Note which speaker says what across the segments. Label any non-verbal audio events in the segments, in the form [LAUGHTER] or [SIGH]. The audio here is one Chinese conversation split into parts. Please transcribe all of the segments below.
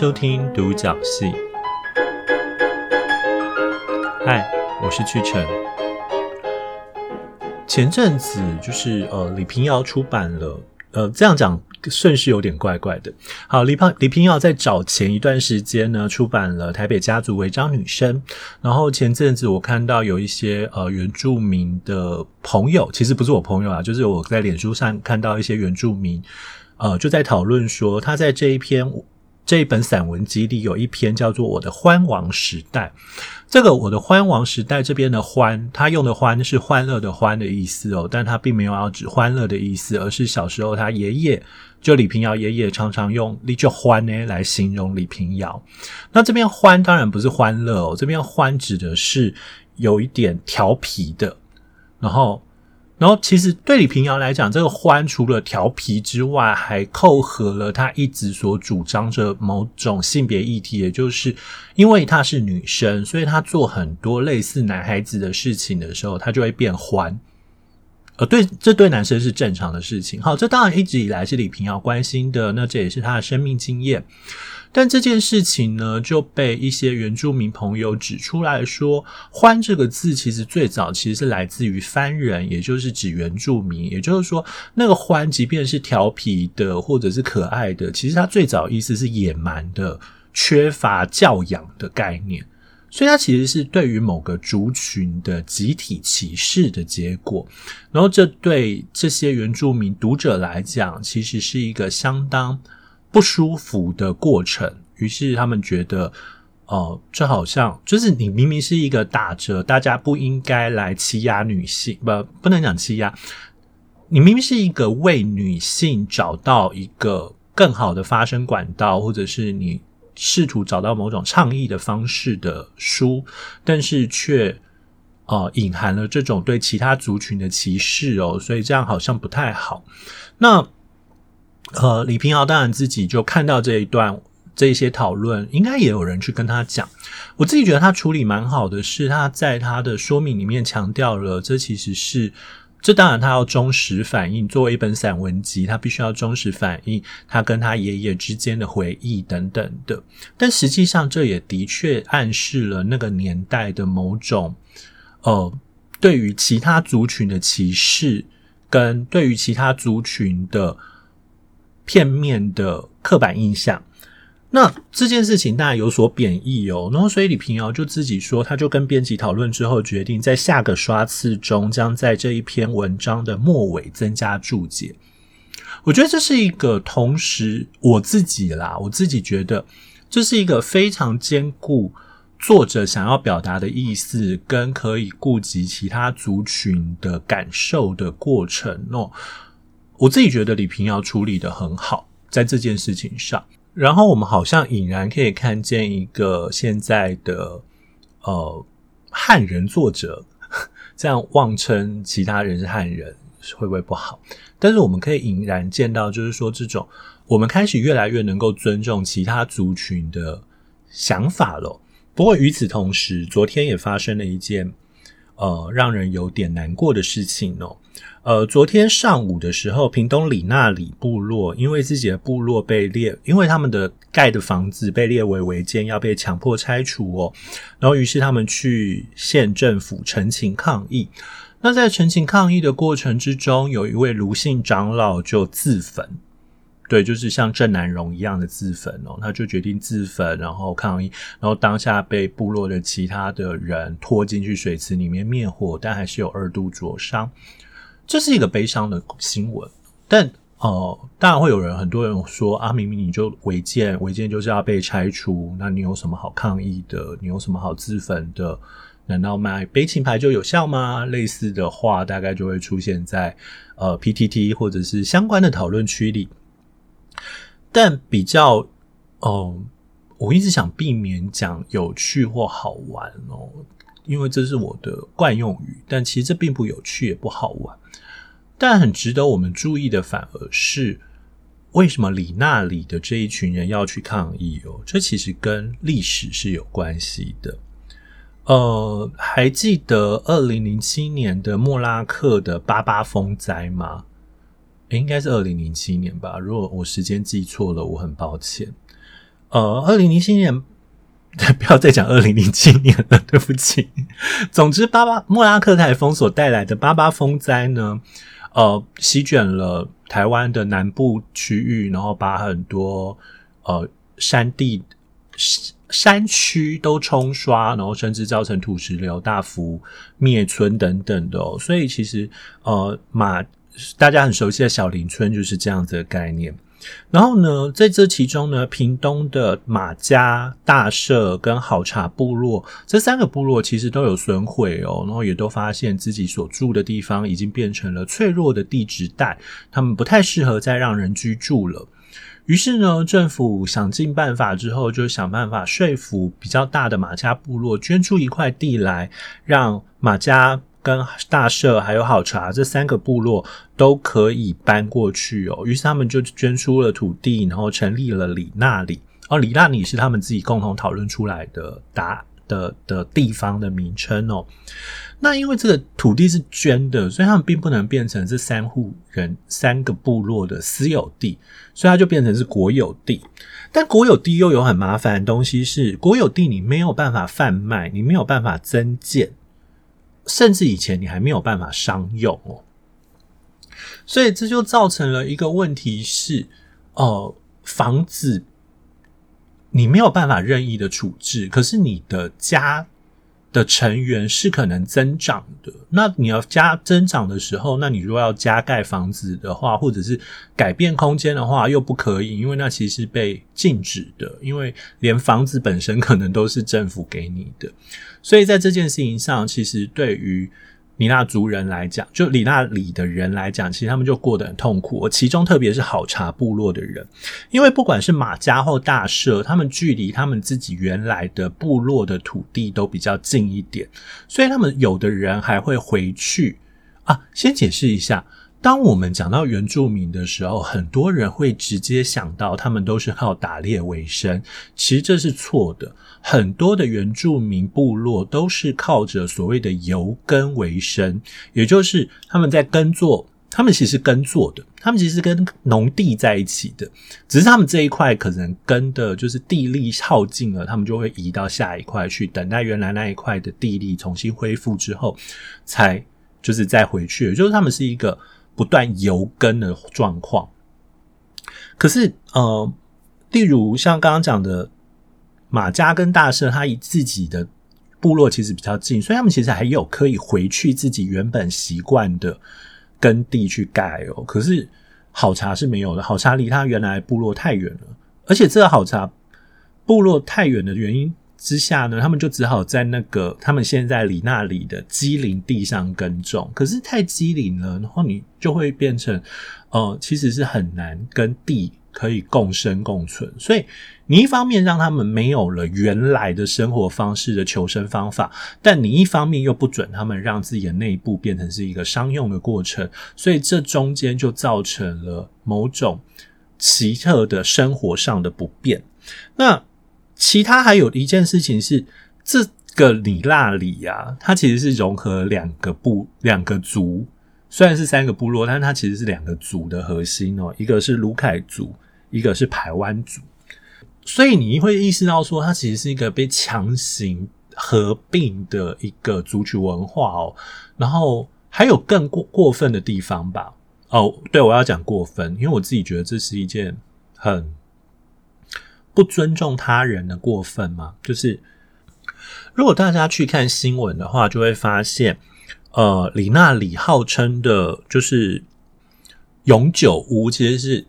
Speaker 1: 收听独角戏。嗨，我是屈臣。前阵子就是呃，李平遥出版了，呃，这样讲顺序有点怪怪的。好，李平李平遥在早前一段时间呢，出版了《台北家族违章女生》，然后前阵子我看到有一些呃原住民的朋友，其实不是我朋友啊，就是我在脸书上看到一些原住民。呃，就在讨论说，他在这一篇这一本散文集里有一篇叫做《我的欢王时代》。这个“我的欢王时代”这边的“欢”，他用的“欢”是欢乐的“欢”的意思哦，但他并没有要指欢乐的意思，而是小时候他爷爷就李平遥爷爷常常用“你就欢呢”来形容李平遥。那这边“欢”当然不是欢乐哦，这边“欢”指的是有一点调皮的，然后。然后，其实对李平遥来讲，这个欢除了调皮之外，还扣合了他一直所主张着某种性别议题，也就是因为她是女生，所以她做很多类似男孩子的事情的时候，她就会变欢。呃，对，这对男生是正常的事情。好，这当然一直以来是李屏瑶关心的，那这也是他的生命经验。但这件事情呢，就被一些原住民朋友指出来说，“欢”这个字其实最早其实是来自于番人，也就是指原住民。也就是说，那个“欢”即便是调皮的或者是可爱的，其实它最早意思是野蛮的、缺乏教养的概念。所以它其实是对于某个族群的集体歧视的结果。然后，这对这些原住民读者来讲，其实是一个相当。不舒服的过程，于是他们觉得，哦，这好像就是你明明是一个打着大家不应该来欺压女性，不，不能讲欺压，你明明是一个为女性找到一个更好的发声管道，或者是你试图找到某种倡议的方式的书，但是却，呃，隐含了这种对其他族群的歧视哦，所以这样好像不太好。那。呃，李屏瑶当然自己就看到这一段这些讨论，应该也有人去跟他讲。我自己觉得他处理蛮好的，是他在他的说明里面强调了，这其实是这当然他要忠实反映，作为一本散文集，他必须要忠实反映他跟他爷爷之间的回忆等等的。但实际上，这也的确暗示了那个年代的某种呃，对于其他族群的歧视，跟对于其他族群的。片面的刻板印象，那这件事情当然有所贬义哦。然后，所以李平遥就自己说，他就跟编辑讨论之后，决定在下个刷次中，将在这一篇文章的末尾增加注解。我觉得这是一个同时，我自己啦，我自己觉得这是一个非常兼顾作者想要表达的意思，跟可以顾及其他族群的感受的过程哦。我自己觉得李平遥处理的很好，在这件事情上。然后我们好像隐然可以看见一个现在的呃汉人作者，[LAUGHS] 这样妄称其他人是汉人，会不会不好？但是我们可以隐然见到，就是说这种我们开始越来越能够尊重其他族群的想法了。不过与此同时，昨天也发生了一件呃让人有点难过的事情哦。呃，昨天上午的时候，屏东里纳里部落因为自己的部落被列，因为他们的盖的房子被列为违建，要被强迫拆除哦。然后，于是他们去县政府陈情抗议。那在陈情抗议的过程之中，有一位卢姓长老就自焚，对，就是像郑南榕一样的自焚哦。他就决定自焚，然后抗议，然后当下被部落的其他的人拖进去水池里面灭火，但还是有二度灼伤。这是一个悲伤的新闻，但呃，当然会有人，很多人说啊，明明你就违建，违建就是要被拆除，那你有什么好抗议的？你有什么好自焚的？难道买悲情牌就有效吗？类似的话，大概就会出现在呃 PTT 或者是相关的讨论区里。但比较，哦、我一直想避免讲有趣或好玩哦。因为这是我的惯用语，但其实这并不有趣，也不好玩。但很值得我们注意的，反而是为什么里纳里的这一群人要去抗议哦？这其实跟历史是有关系的。呃，还记得二零零七年的莫拉克的八八风灾吗？应该是二零零七年吧。如果我时间记错了，我很抱歉。呃，二零零七年，[LAUGHS] 不要再讲二零零七年了，对不起。总之，巴巴莫拉克台风所带来的八八风灾呢，呃，席卷了台湾的南部区域，然后把很多呃山地山区都冲刷，然后甚至造成土石流、大幅灭村等等的哦。所以，其实呃马大家很熟悉的小林村就是这样子的概念。然后呢，在这其中呢，屏东的马家、大社跟好茶部落这三个部落其实都有损毁哦，然后也都发现自己所住的地方已经变成了脆弱的地质带，他们不太适合再让人居住了。于是呢，政府想尽办法之后，就想办法说服比较大的马家部落捐出一块地来，让马家。跟大社还有好茶这三个部落都可以搬过去哦，于是他们就捐出了土地，然后成立了里纳里。哦，里纳里是他们自己共同讨论出来的答的的地方的名称哦。那因为这个土地是捐的，所以他们并不能变成这三户人三个部落的私有地，所以它就变成是国有地。但国有地又有很麻烦的东西是，国有地你没有办法贩卖，你没有办法增建。甚至以前你还没有办法商用哦，所以这就造成了一个问题是，呃，房子你没有办法任意的处置，可是你的家的成员是可能增长的。那你要加增长的时候，那你如果要加盖房子的话，或者是改变空间的话，又不可以，因为那其实被禁止的，因为连房子本身可能都是政府给你的。所以在这件事情上，其实对于里纳族人来讲，就里纳里的人来讲，其实他们就过得很痛苦。其中特别是好茶部落的人，因为不管是马家或大社，他们距离他们自己原来的部落的土地都比较近一点，所以他们有的人还会回去啊。先解释一下。当我们讲到原住民的时候，很多人会直接想到他们都是靠打猎为生，其实这是错的。很多的原住民部落都是靠着所谓的游耕为生，也就是他们在耕作，他们其实耕作的，他们其实跟农地在一起的，只是他们这一块可能耕的就是地力耗尽了，他们就会移到下一块去，等待原来那一块的地力重新恢复之后，才就是再回去，也就是他们是一个。不断游耕的状况，可是呃，例如像刚刚讲的马家跟大社，他离自己的部落其实比较近，所以他们其实还有可以回去自己原本习惯的耕地去盖哦。可是好茶是没有的，好茶离他原来部落太远了，而且这个好茶部落太远的原因。之下呢，他们就只好在那个他们现在里那里的畸零地上耕种，可是太机灵了，然后你就会变成，呃，其实是很难跟地可以共生共存。所以你一方面让他们没有了原来的生活方式的求生方法，但你一方面又不准他们让自己的内部变成是一个商用的过程，所以这中间就造成了某种奇特的生活上的不便。那。其他还有一件事情是，这个里纳里啊，它其实是融合两个部、两个族，虽然是三个部落，但它其实是两个族的核心哦，一个是卢凯族，一个是排湾族，所以你会意识到说，它其实是一个被强行合并的一个族群文化哦。然后还有更过过分的地方吧？哦，对，我要讲过分，因为我自己觉得这是一件很。不尊重他人的过分吗？就是如果大家去看新闻的话，就会发现，呃，李娜里号称的就是永久屋，其实是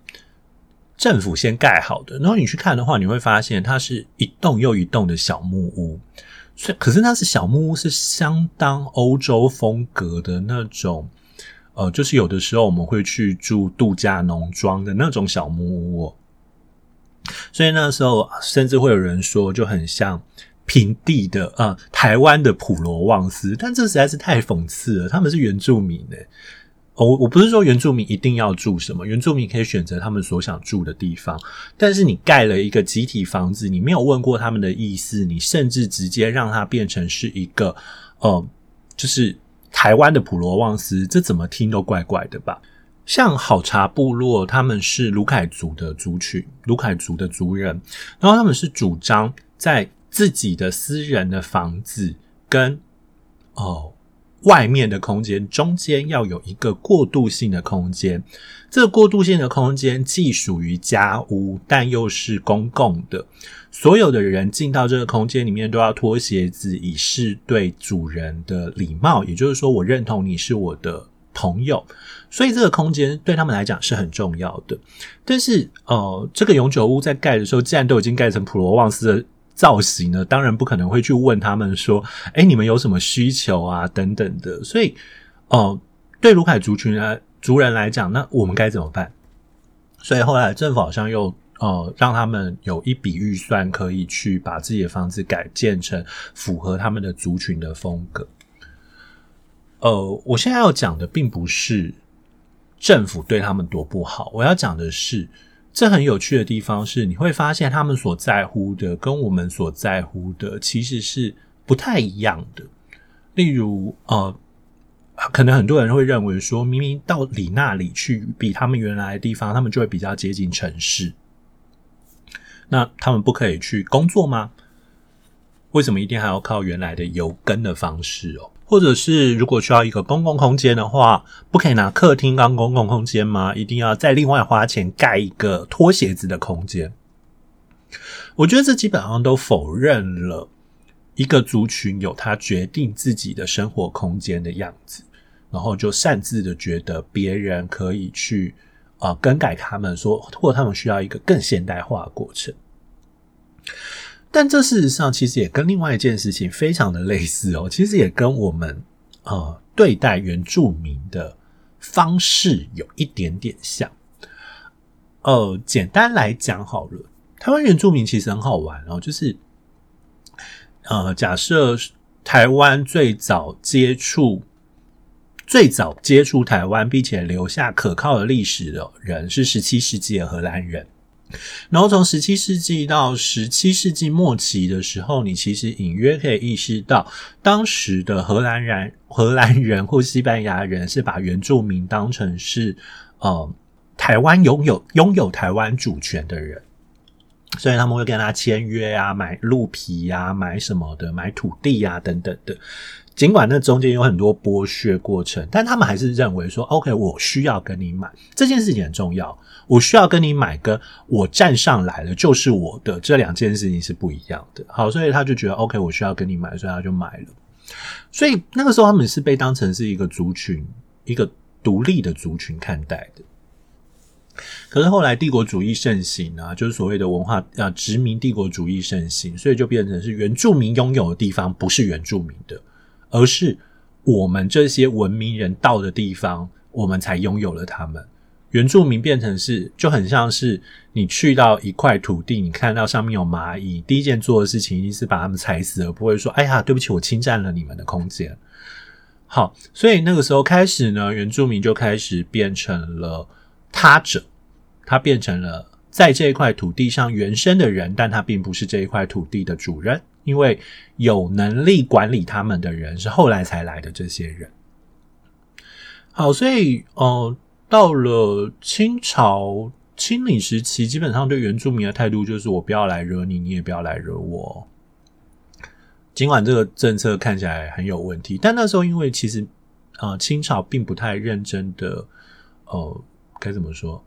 Speaker 1: 政府先盖好的。然后你去看的话，你会发现它是一栋又一栋的小木屋。所以，可是那是小木屋，是相当欧洲风格的那种。呃，就是有的时候我们会去住度假农庄的那种小木屋。所以那时候，甚至会有人说，就很像平地的、呃，台湾的普罗旺斯。但这实在是太讽刺了，他们是原住民诶。我我不是说原住民一定要住什么，原住民可以选择他们所想住的地方。但是你盖了一个集体房子，你没有问过他们的意思，你甚至直接让它变成是一个，呃，就是台湾的普罗旺斯，这怎么听都怪怪的吧？像好茶部落，他们是卢凯族的族群，卢凯族的族人，然后他们是主张在自己的私人的房子跟哦外面的空间中间要有一个过渡性的空间，这个过渡性的空间既属于家屋，但又是公共的，所有的人进到这个空间里面都要脱鞋子，以示对主人的礼貌，也就是说，我认同你是我的朋友。所以这个空间对他们来讲是很重要的，但是呃，这个永久屋在盖的时候，既然都已经盖成普罗旺斯的造型了，当然不可能会去问他们说，哎，你们有什么需求啊？等等的。所以，哦、对卢凯族群啊族人来讲，那我们该怎么办？所以后来政府好像又呃让他们有一笔预算，可以去把自己的房子改建成符合他们的族群的风格。呃，我现在要讲的并不是。政府对他们多不好。我要讲的是，这很有趣的地方是，你会发现他们所在乎的跟我们所在乎的其实是不太一样的。例如，呃，可能很多人会认为说，明明到你那里去，比他们原来的地方，他们就会比较接近城市。那他们不可以去工作吗？为什么一定还要靠原来的游耕的方式哦？或者是如果需要一个公共空间的话，不可以拿客厅当公共空间吗？一定要再另外花钱盖一个脱鞋子的空间？我觉得这基本上都否认了一个族群有他决定自己的生活空间的样子，然后就擅自的觉得别人可以去、更改他们说，或他们需要一个更现代化的过程。但这事实上其实也跟另外一件事情非常的类似哦，其实也跟我们呃对待原住民的方式有一点点像。呃，简单来讲好了，台湾原住民其实很好玩哦，就是呃，假设台湾最早接触、最早接触台湾，并且留下可靠的历史的人是十七世纪的荷兰人。然后从十七世纪到十七世纪末期的时候，你其实隐约可以意识到，当时的荷兰人、荷兰人或西班牙人是把原住民当成是呃台湾拥有拥有台湾主权的人，所以他们会跟他签约啊，买鹿皮啊，买什么的，买土地啊等等的。尽管那中间有很多剥削过程，但他们还是认为说，OK，我需要跟你买这件事情很重要。我需要跟你买，跟我站上来了就是我的这两件事情是不一样的。好，所以他就觉得 OK，我需要跟你买，所以他就买了。所以那个时候他们是被当成是一个族群，一个独立的族群看待的。可是后来帝国主义盛行啊，就是所谓的文化啊殖民帝国主义盛行，所以就变成是原住民拥有的地方不是原住民的，而是我们这些文明人到的地方，我们才拥有了他们。原住民变成是就很像是你去到一块土地，你看到上面有蚂蚁，第一件做的事情一定是把它们踩死，而不会说：“哎呀，对不起，我侵占了你们的空间。”好，所以那个时候开始呢，原住民就开始变成了他者，他变成了在这一块土地上原生的人，但他并不是这一块土地的主人，因为有能力管理他们的人是后来才来的这些人。好，所以哦。到了清朝清领时期，基本上对原住民的态度就是我不要来惹你，你也不要来惹我。尽管这个政策看起来很有问题，但那时候因为其实呃清朝并不太认真的呃该怎么说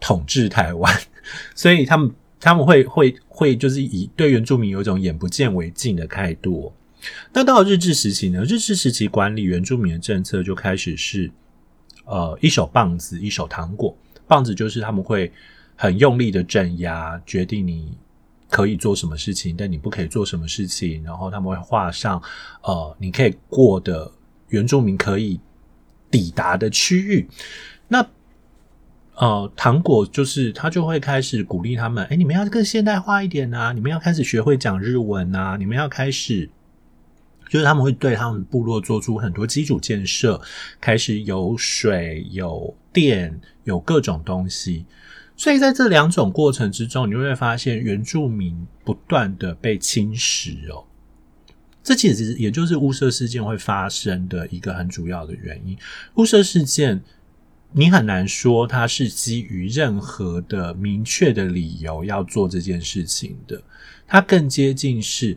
Speaker 1: 统治台湾，[LAUGHS] 所以他们他们会会会就是以对原住民有一种眼不见为净的态度。那到了日治时期呢？日治时期管理原住民的政策就开始是。呃，一手棒子，一手糖果。棒子就是他们会很用力的镇压，决定你可以做什么事情，但你不可以做什么事情。然后他们会画上呃，你可以过的原住民可以抵达的区域。那呃，糖果就是他就会开始鼓励他们，哎，你们要更现代化一点啊，你们要开始学会讲日文啊，你们要开始。就是他们会对他们部落做出很多基础建设，开始有水、有电、有各种东西。所以在这两种过程之中，你就会发现原住民不断的被侵蚀哦。这其实也就是雾社事件会发生的一个很主要的原因。雾社事件你很难说他是基于任何的明确的理由要做这件事情的。他更接近是，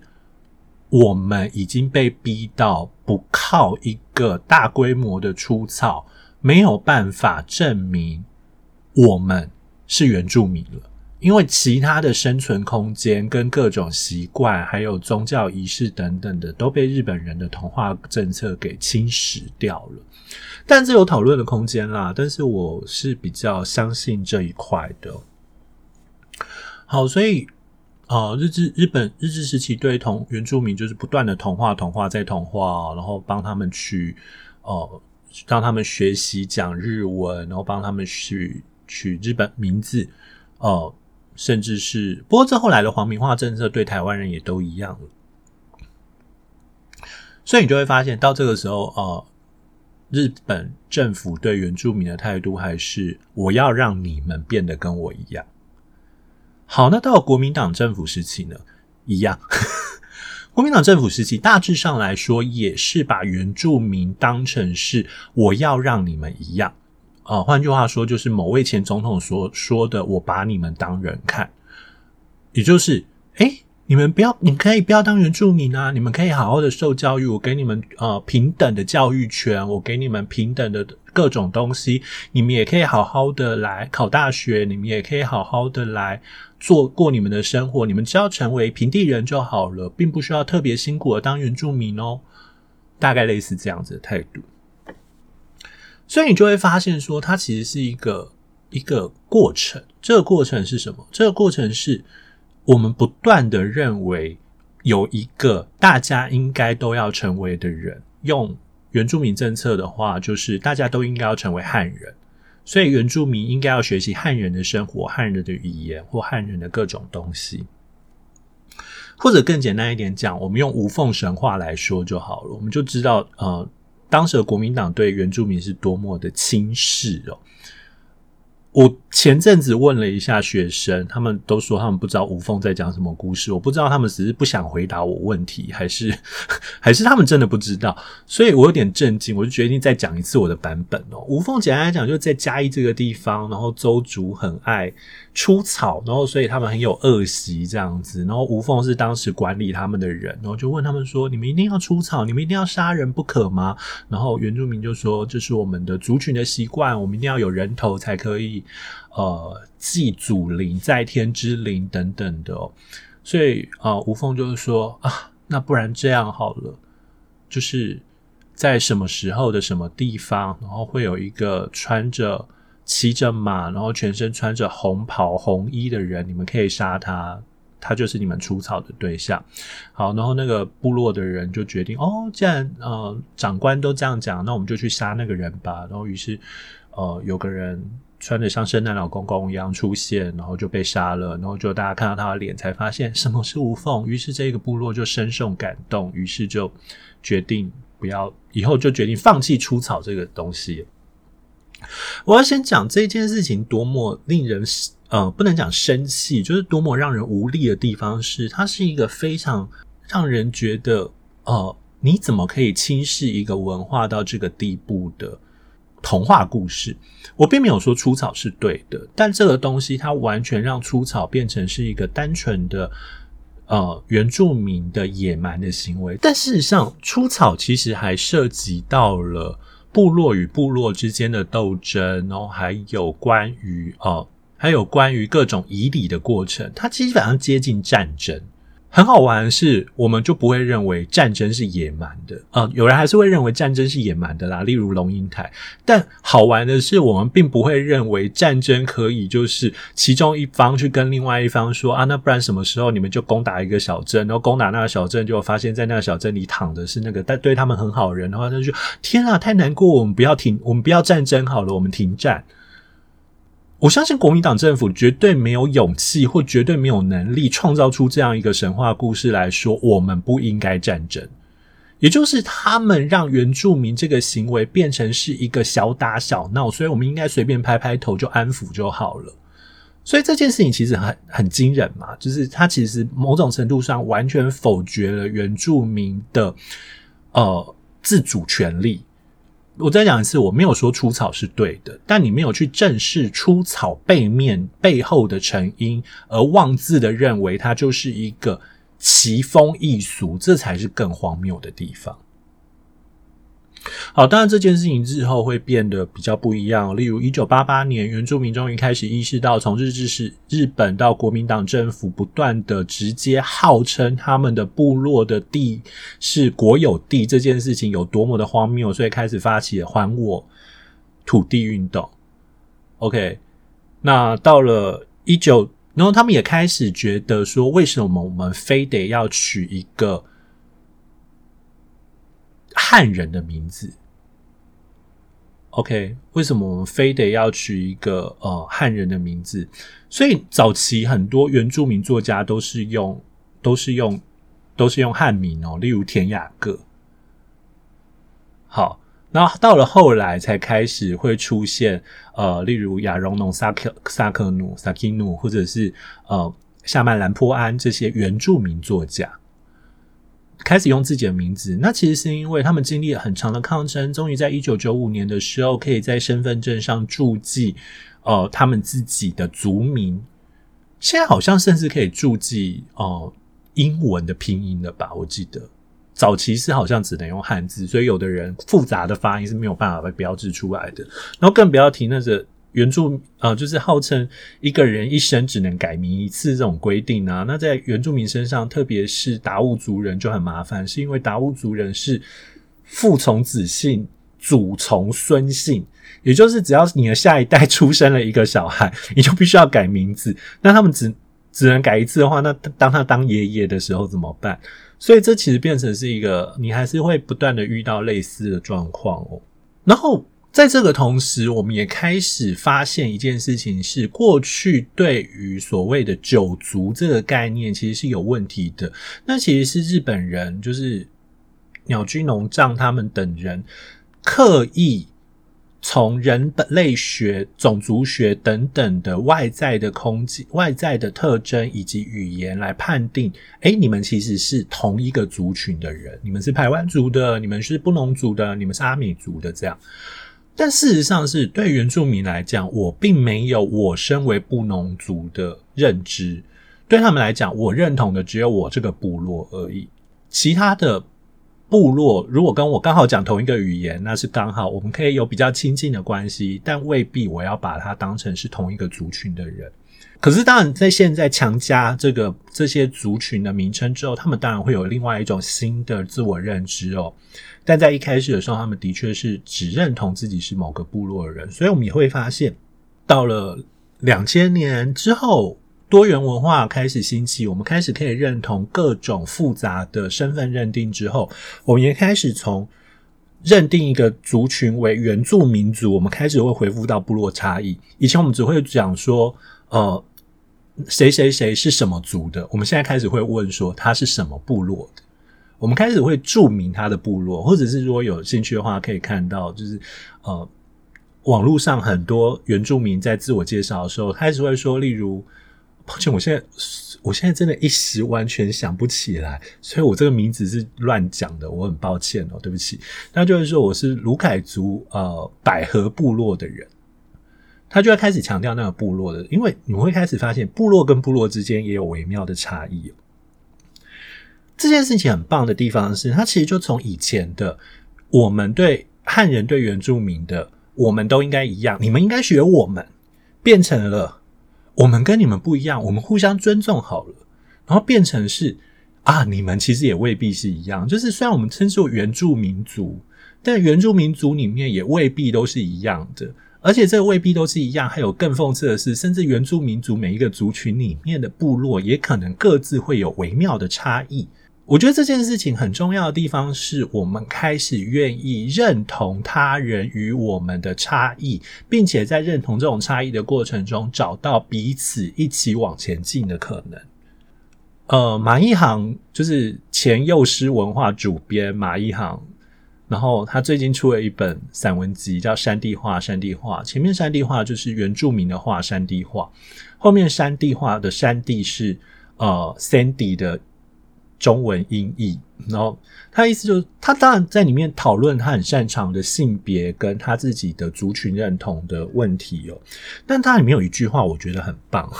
Speaker 1: 我们已经被逼到不靠一个大规模的出草，没有办法证明我们是原住民了。因为其他的生存空间跟各种习惯，还有宗教仪式等等的，都被日本人的同化政策给侵蚀掉了。但这有讨论的空间啦。但是我是比较相信这一块的。好，所以呃，日治日本日治时期对同原住民就是不断的同化、同化再同化，然后帮他们去呃让他们学习讲日文，然后帮他们去取日本名字，呃。甚至是，不过这后来的皇民化政策对台湾人也都一样了，所以你就会发现，到这个时候，呃，日本政府对原住民的态度还是我要让你们变得跟我一样。好，那到国民党政府时期呢，一样。[LAUGHS] 国民党政府时期大致上来说，也是把原住民当成是我要让你们一样。呃，换句话说，就是某位前总统所说的“我把你们当人看”，也就是，诶，你们不要，你可以不要当原住民啊，你们可以好好的受教育，我给你们呃平等的教育权，我给你们平等的各种东西，你们也可以好好的来考大学，你们也可以好好的来做过你们的生活，你们只要成为平地人就好了，并不需要特别辛苦的当原住民哦，大概类似这样子的态度。所以你就会发现，说它其实是一个一个过程。这个过程是什么？这个过程是我们不断的认为有一个大家应该都要成为的人。用原住民政策的话，就是大家都应该要成为汉人。所以原住民应该要学习汉人的生活、汉人的语言或汉人的各种东西。或者更简单一点讲，我们用无缝神话来说就好了。我们就知道，呃。当时的国民党对原住民是多么的轻视哦。我前阵子问了一下学生，他们都说他们不知道吴凤在讲什么故事。我不知道他们只是不想回答我问题，还是还是他们真的不知道。所以我有点震惊，我就决定再讲一次我的版本哦。吴凤简单来讲，就在嘉义这个地方，然后邹族很爱出草，然后所以他们很有恶习这样子。然后吴凤是当时管理他们的人，然后就问他们说：“你们一定要出草，你们一定要杀人不可吗？”然后原住民就说：“这是我们的族群的习惯，我们一定要有人头才可以。”呃，祭祖灵、在天之灵等等的，所以啊，吴凤就是说啊，那不然这样好了，就是在什么时候的什么地方，然后会有一个穿着骑着马，然后全身穿着红袍红衣的人，你们可以杀他，他就是你们除草的对象。好，然后那个部落的人就决定，哦，既然呃长官都这样讲，那我们就去杀那个人吧。然后于是呃有个人。穿着像圣诞老公公一样出现，然后就被杀了，然后就大家看到他的脸，才发现什么是无缝。于是这个部落就深受感动，于是就决定不要，以后就决定放弃出草这个东西。我要先讲这件事情多么令人呃，不能讲生气，就是多么让人无力的地方是，它是一个非常让人觉得呃，你怎么可以轻视一个文化到这个地步的童话故事。我并没有说出草是对的，但这个东西它完全让出草变成是一个单纯的呃原住民的野蛮的行为。但事实上，出草其实还涉及到了部落与部落之间的斗争，然后还有关于呃还有关于各种以礼的过程，它基本上接近战争。很好玩的是，我们就不会认为战争是野蛮的啊、有人还是会认为战争是野蛮的啦，例如龙应台。但好玩的是，我们并不会认为战争可以就是其中一方去跟另外一方说啊，那不然什么时候你们就攻打一个小镇，然后攻打那个小镇，就发现在那个小镇里躺的是那个但对他们很好的人的话，那就天啊，太难过，我们不要停，我们不要战争好了，我们停战。我相信国民党政府绝对没有勇气，或绝对没有能力创造出这样一个神话故事来说，我们不应该战争。也就是他们让原住民这个行为变成是一个小打小闹，所以我们应该随便拍拍头就安抚就好了。所以这件事情其实很很惊人嘛，就是他其实某种程度上完全否决了原住民的呃自主权利。我再讲一次，我没有说除草是对的，但你没有去正视除草背面背后的成因，而妄自的认为它就是一个奇风异俗，这才是更荒谬的地方。好，当然这件事情日后会变得比较不一样。例如，一九八八年，原住民终于开始意识到，从日治时日本到国民党政府不断的直接号称他们的部落的地是国有地这件事情有多么的荒谬，所以开始发起了还我土地运动。OK，那到了一九，然后他们也开始觉得说，为什么我们非得要取一个汉人的名字，OK？为什么我们非得要取一个呃汉人的名字？所以早期很多原住民作家都是用都是用都是用汉名哦，例如田雅各。好，然后到了后来才开始会出现呃，例如亚荣农萨克萨克努萨基努，或者是呃夏曼兰坡安这些原住民作家。开始用自己的名字，那其实是因为他们经历了很长的抗争，终于在一九九五年的时候，可以在身份证上注记，呃，他们自己的族名。现在好像甚至可以注记哦、英文的拼音了吧？我记得早期是好像只能用汉字，所以有的人复杂的发音是没有办法被标志出来的。然后更不要提那个。原住啊、就是号称一个人一生只能改名一次这种规定啊。那在原住民身上，特别是达悟族人就很麻烦，是因为达悟族人是父从子姓，祖从孙姓，也就是只要你的下一代出生了一个小孩，[LAUGHS] 你就必须要改名字。那他们只只能改一次的话，那当他当爷爷的时候怎么办？所以这其实变成是一个，你还是会不断的遇到类似的状况哦。然后。在这个同时，我们也开始发现一件事情：是过去对于所谓的九族这个概念，其实是有问题的。那其实是日本人，就是鸟居农丈他们等人刻意从人本类学、种族学等等的外在的空间、外在的特征以及语言来判定，诶，你们其实是同一个族群的人，你们是台湾族的，你们是布农族的，你们是阿美族的，这样。但事实上是对原住民来讲，我并没有我身为布农族的认知。对他们来讲，我认同的只有我这个部落而已。其他的部落如果跟我刚好讲同一个语言，那是刚好我们可以有比较亲近的关系，但未必我要把它当成是同一个族群的人。可是，当然在现在强加这个这些族群的名称之后，他们当然会有另外一种新的自我认知哦。但在一开始的时候，他们的确是只认同自己是某个部落的人，所以我们也会发现，到了两千年之后，多元文化开始兴起，我们开始可以认同各种复杂的身份认定之后，我们也开始从认定一个族群为原住民族，我们开始会回复到部落差异。以前我们只会讲说，呃，谁谁谁是什么族的，我们现在开始会问说他是什么部落的。我们开始会注明他的部落，或者是如果有兴趣的话，可以看到，就是呃，网络上很多原住民在自我介绍的时候，开始会说，例如，抱歉，我现在我现在真的一时完全想不起来，所以我这个名字是乱讲的，我很抱歉哦，对不起。那就是说，我是卢凯族呃百合部落的人，他就会开始强调那个部落的，因为你会开始发现，部落跟部落之间也有微妙的差异。这件事情很棒的地方是，它其实就从以前的我们对汉人对原住民的，我们都应该一样，你们应该学我们，变成了我们跟你们不一样，我们互相尊重好了，然后变成是啊，你们其实也未必是一样，就是虽然我们称之为原住民族，但原住民族里面也未必都是一样的，而且这未必都是一样，还有更讽刺的是，甚至原住民族每一个族群里面的部落，也可能各自会有微妙的差异。我觉得这件事情很重要的地方是我们开始愿意认同他人与我们的差异，并且在认同这种差异的过程中，找到彼此一起往前进的可能。呃，马一航就是前幼师文化主编马一航，然后他最近出了一本散文集，叫《山地画》。山地画前面“山地画”就是原住民的画，山地画后面“山地画”的“山地”是呃 Sandy 的。中文音译，然后他意思就是，他当然在里面讨论他很擅长的性别跟他自己的族群认同的问题哦。但他里面有一句话，我觉得很棒，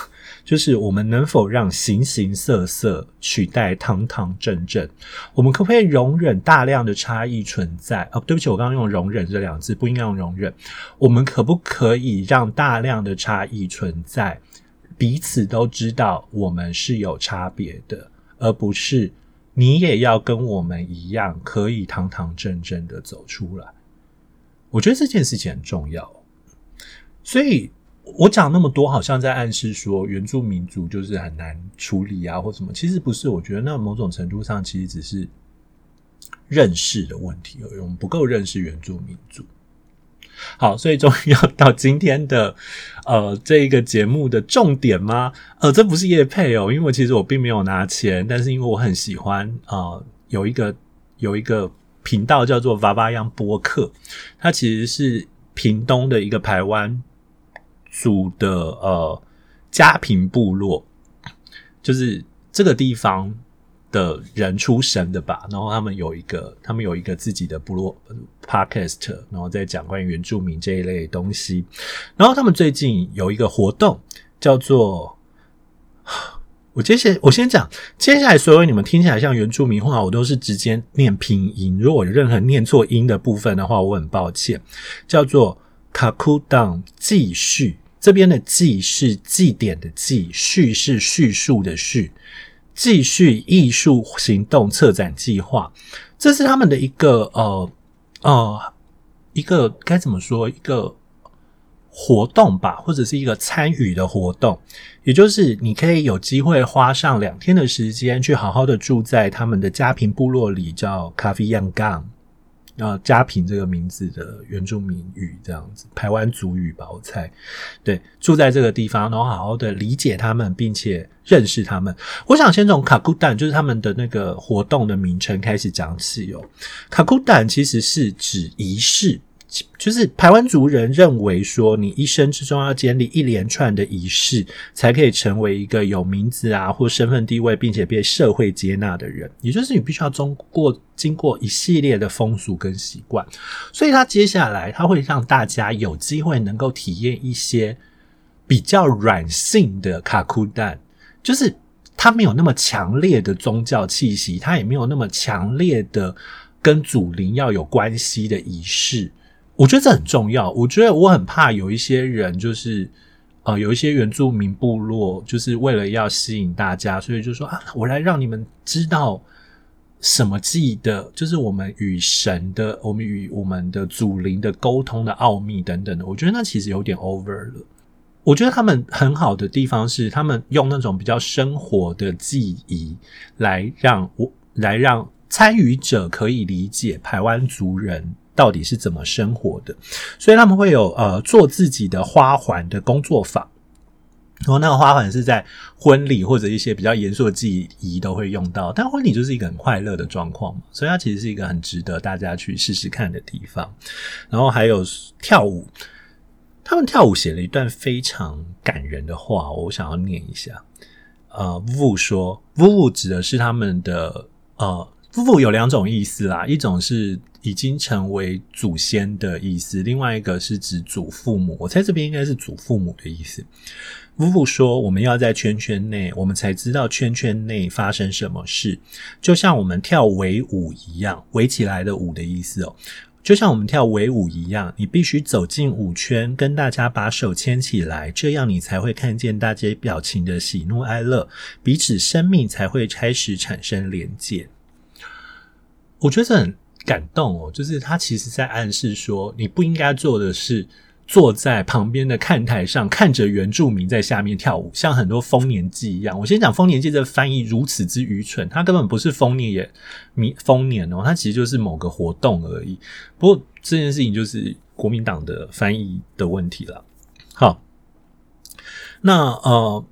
Speaker 1: 就是我们能否让形形色色取代堂堂正正？我们可不可以容忍大量的差异存在？哦，对不起，我刚刚用“容忍”这两字，不应该用“容忍”。我们可不可以让大量的差异存在，彼此都知道我们是有差别的？而不是你也要跟我们一样，可以堂堂正正的走出来。我觉得这件事情很重要，所以我讲那么多，好像在暗示说原住民族就是很难处理啊，或什么。其实不是，我觉得那某种程度上，其实只是认识的问题而已。我们不够认识原住民族。好，所以终于要到今天的呃这一个节目的重点吗？呃，这不是叶配哦，因为其实我并没有拿钱，但是因为我很喜欢呃有一个有一个频道叫做娃娃样播客，它其实是屏东的一个台湾族的呃家庭部落，就是这个地方。的人出生的吧，然后他们有一个，他们有一个自己的部落 podcast，然后在讲关于原住民这一类东西。然后他们最近有一个活动，叫做 [SIGHS] 我接下我先讲，接下来所有你们听起来像原住民话，我都是直接念拼音。如果有任何念错音的部分的话，我很抱歉。叫做卡库当记叙，这边的记是祭典的记，叙是叙述的叙。继续艺术行动策展计划，这是他们的一个呃呃一个该怎么说一个活动吧，或者是一个参与的活动，也就是你可以有机会花上两天的时间，去好好的住在他们的家庭部落里，叫咖啡样杠。要嘉平这个名字的原住民语这样子，台湾族语吧，我猜。对，住在这个地方，然后好好的理解他们，并且认识他们。我想先从卡库丹，就是他们的那个活动的名称开始讲起哦。卡库丹其实是指仪式。就是排湾族人认为说，你一生之中要建立一连串的仪式，才可以成为一个有名字啊或身份地位，并且被社会接纳的人。也就是你必须要通过经过一系列的风俗跟习惯，所以他接下来他会让大家有机会能够体验一些比较软性的卡库丹，就是他没有那么强烈的宗教气息，他也没有那么强烈的跟祖灵要有关系的仪式。我觉得这很重要。我觉得我很怕有一些人，就是呃，有一些原住民部落，就是为了要吸引大家，所以就说啊，我来让你们知道什么记得，就是我们与神的，我们与我们的祖灵的沟通的奥秘等等的。我觉得那其实有点 over 了。我觉得他们很好的地方是，他们用那种比较生活的记忆来让我来让参与者可以理解台湾族人。到底是怎么生活的？所以他们会有呃做自己的花环的工作坊，然后那个花环是在婚礼或者一些比较严肃的祭仪都会用到。但婚礼就是一个很快乐的状况嘛，所以它其实是一个很值得大家去试试看的地方。然后还有跳舞，他们跳舞写了一段非常感人的话，我想要念一下。呃，Vu 说，Vu 指的是他们的呃，Vu 有两种意思啦，一种是。已经成为祖先的意思，另外一个是指祖父母。我猜这边应该是祖父母的意思。夫妇说：“我们要在圈圈内，我们才知道圈圈内发生什么事。就像我们跳围舞一样，围起来的舞的意思哦。就像我们跳围舞一样，你必须走进舞圈，跟大家把手牵起来，这样你才会看见大家表情的喜怒哀乐，彼此生命才会开始产生连接。”我觉得很。感动哦，就是他其实在暗示说，你不应该做的是坐在旁边的看台上，看着原住民在下面跳舞，像很多丰年祭一样。我先讲丰年祭这翻译如此之愚蠢，它根本不是丰年也丰年哦，它其实就是某个活动而已。不过这件事情就是国民党的翻译的问题了。好，那呃，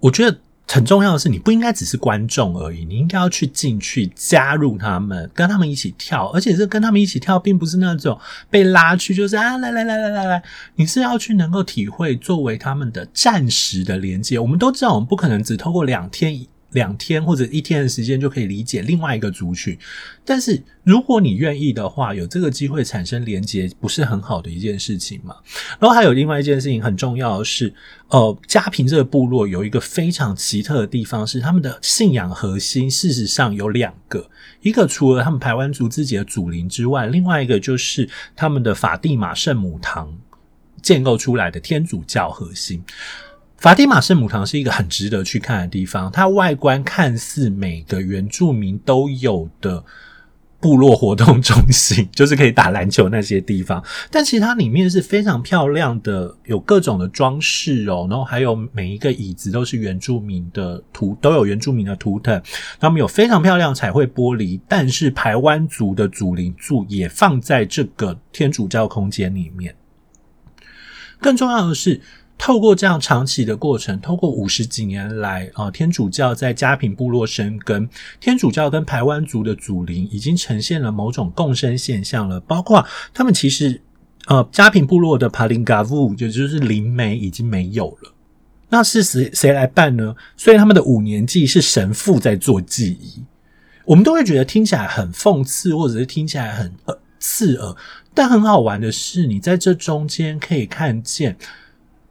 Speaker 1: 我觉得。很重要的是，你不应该只是观众而已，你应该要去进去加入他们，跟他们一起跳，而且是跟他们一起跳，并不是那种被拉去，就是啊，来来来来来来，你是要去能够体会作为他们的暂时的连接。我们都知道，我们不可能只透过两天两天或者一天的时间就可以理解另外一个族群。但是如果你愿意的话，有这个机会产生连结，不是很好的一件事情吗？然后还有另外一件事情很重要的是，呃，佳平这个部落有一个非常奇特的地方，是他们的信仰核心，事实上有两个，一个除了他们台湾族自己的祖灵之外，另外一个就是他们的法蒂玛圣母堂建构出来的天主教核心。法蒂玛圣母堂是一个很值得去看的地方，它外观看似每个原住民都有的部落活动中心，[LAUGHS] 就是可以打篮球那些地方，但其实它里面是非常漂亮的，有各种的装饰哦，然后还有每一个椅子都是原住民的图，都有原住民的图腾，他们有非常漂亮彩绘玻璃，但是排湾族的祖灵柱也放在这个天主教空间里面，更重要的是。透过这样长期的过程，透过五十几年来啊，天主教在佳平部落生根，天主教跟排湾族的祖灵已经呈现了某种共生现象了。包括他们其实呃，佳平部落的帕林嘎夫，也就是灵媒已经没有了。那是谁谁来办呢？所以他们的五年祭是神父在做祭仪。我们都会觉得听起来很讽刺，或者是听起来很呃刺耳。但很好玩的是，你在这中间可以看见。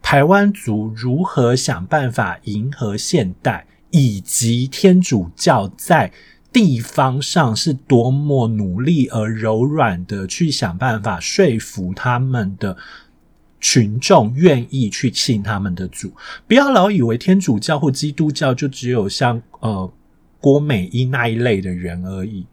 Speaker 1: 台湾族如何想办法迎合现代，以及天主教在地方上是多么努力而柔软的去想办法说服他们的群众愿意去信他们的主。不要老以为天主教或基督教就只有像呃郭美英那一类的人而已。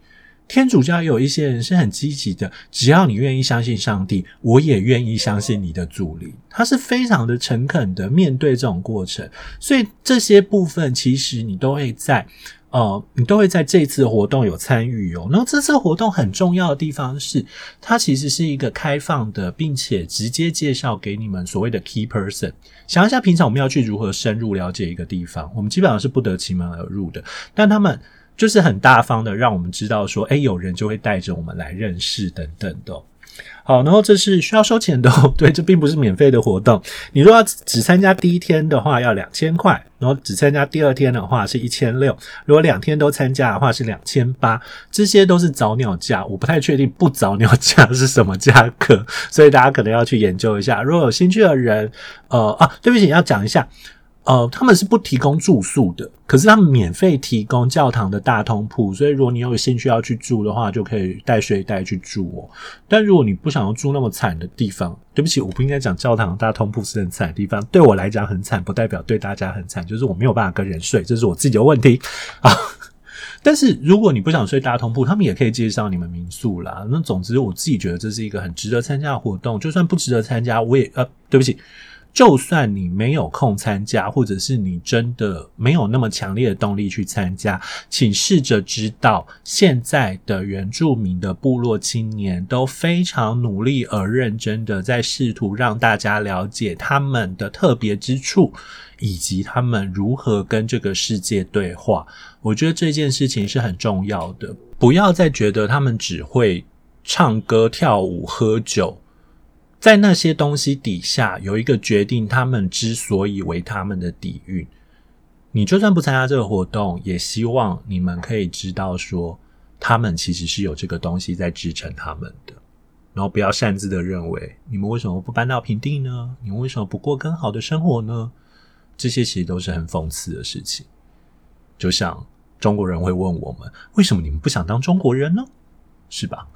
Speaker 1: 天主教有一些人是很积极的，只要你愿意相信上帝，我也愿意相信你的主灵。他是非常的诚恳的面对这种过程，所以这些部分其实你都会在呃，你都会在这次活动有参与哦。然后这次活动很重要的地方是，它其实是一个开放的，并且直接介绍给你们所谓的 key person。想一下，平常我们要去如何深入了解一个地方，我们基本上是不得其门而入的，但他们。就是很大方的，让我们知道说，诶，有人就会带着我们来认识等等的。好，然后这是需要收钱的哦，对，这并不是免费的活动。你如果要只参加第一天的话，要两千块；然后只参加第二天的话是一千六；如果两天都参加的话是两千八。这些都是早鸟价，我不太确定不早鸟价是什么价格，所以大家可能要去研究一下。如果有兴趣的人，呃啊，对不起，要讲一下。呃，他们是不提供住宿的，可是他们免费提供教堂的大通铺，所以如果你有兴趣要去住的话，就可以带睡袋去住哦。但如果你不想要住那么惨的地方，对不起，我不应该讲教堂大通铺是很惨的地方。对我来讲很惨，不代表对大家很惨，就是我没有办法跟人睡，这是我自己的问题啊。[LAUGHS] 但是如果你不想睡大通铺，他们也可以介绍你们民宿啦。那总之，我自己觉得这是一个很值得参加的活动，就算不值得参加，我也呃，对不起。就算你没有空参加，或者是你真的没有那么强烈的动力去参加，请试着知道，现在的原住民的部落青年都非常努力而认真的在试图让大家了解他们的特别之处，以及他们如何跟这个世界对话。我觉得这件事情是很重要的，不要再觉得他们只会唱歌、跳舞、喝酒。在那些东西底下，有一个决定他们之所以为他们的底蕴。你就算不参加这个活动，也希望你们可以知道说，他们其实是有这个东西在支撑他们的。然后不要擅自的认为，你们为什么不搬到平地呢？你们为什么不过更好的生活呢？这些其实都是很讽刺的事情。就像中国人会问我们，为什么你们不想当中国人呢？是吧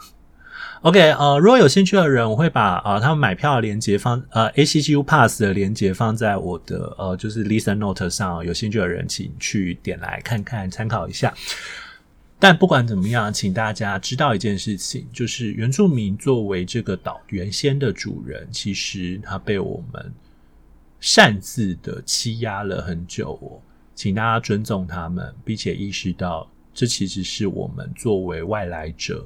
Speaker 1: ？OK，呃，如果有兴趣的人，我会把呃他们买票的链接放呃 ACGU Pass 的链接放在我的呃就是 Listen Note 上，有兴趣的人请去点来看看参考一下。但不管怎么样，请大家知道一件事情，就是原住民作为这个岛原先的主人，其实他被我们擅自的欺压了很久哦，请大家尊重他们，并且意识到这其实是我们作为外来者。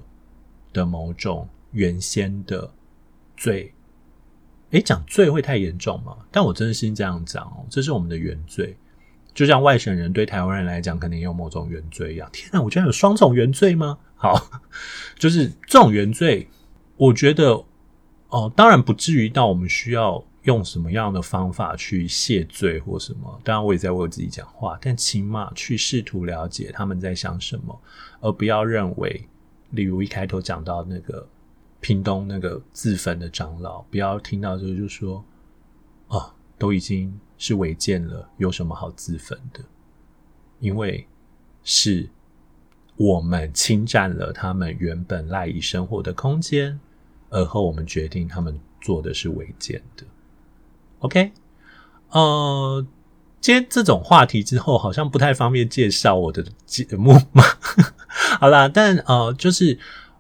Speaker 1: 的某种原先的罪，诶，讲罪会太严重吗？但我真心这样讲哦，这是我们的原罪，就像外省人对台湾人来讲，可能有某种原罪一样。天哪，我居然有双重原罪吗？[LAUGHS] 好，就是这种原罪，我觉得哦，当然不至于到我们需要用什么样的方法去谢罪或什么。当然，我也在为我自己讲话，但起码去试图了解他们在想什么，而不要认为，例如一开头讲到那个屏东那个自焚的长老，不要听到这就说，哦，都已经是违建了，有什么好自焚的？因为是我们侵占了他们原本赖以生活的空间，而后我们决定他们做的是违建的。OK，呃，接这种话题之后，好像不太方便介绍我的节目嘛。[LAUGHS] 好啦，但呃，就是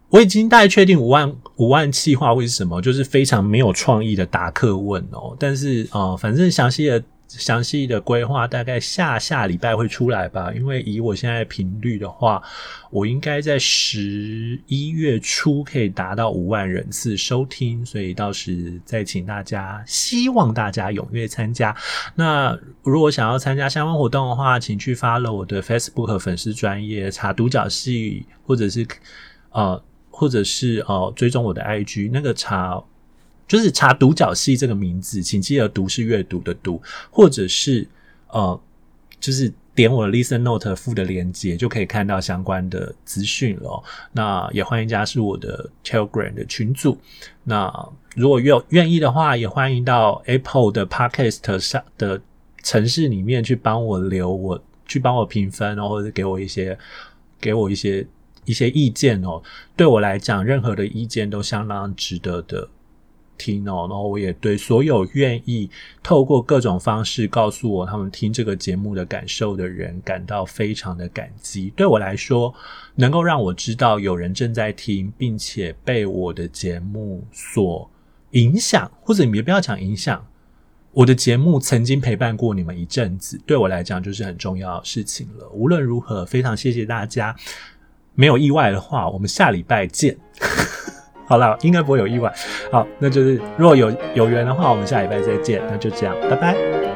Speaker 1: 我已经大概确定五万五万计划会是什么，就是非常没有创意的答客问哦。但是呃，反正详细的。详细的规划大概下下礼拜会出来吧，因为以我现在频率的话，我应该在十一月初可以达到五万人次收听，所以到时再请大家，希望大家踊跃参加。那如果想要参加相关活动的话，请去发了我的 Facebook 粉丝专业查独角戏，或者是呃，或者是呃追踪我的 IG 那个查。就是查独角戏这个名字，请记得“读”是阅读的“读”，或者是呃，就是点我的 Listen Note 附的链接，就可以看到相关的资讯了。那也欢迎加入我的 Telegram 的群组。那如果愿愿意的话，也欢迎到 Apple 的 Podcast 上的城市里面去帮我留我，去帮我评分，或者给我一些给我一些一些意见哦。对我来讲，任何的意见都相当值得的。听哦，然后我也对所有愿意透过各种方式告诉我他们听这个节目的感受的人感到非常的感激。对我来说，能够让我知道有人正在听，并且被我的节目所影响，或者你们不要讲影响，我的节目曾经陪伴过你们一阵子，对我来讲就是很重要的事情了。无论如何，非常谢谢大家。没有意外的话，我们下礼拜见。好了，应该不会有意外。好，那就是如果有有缘的话，我们下礼拜再见。那就这样，拜拜。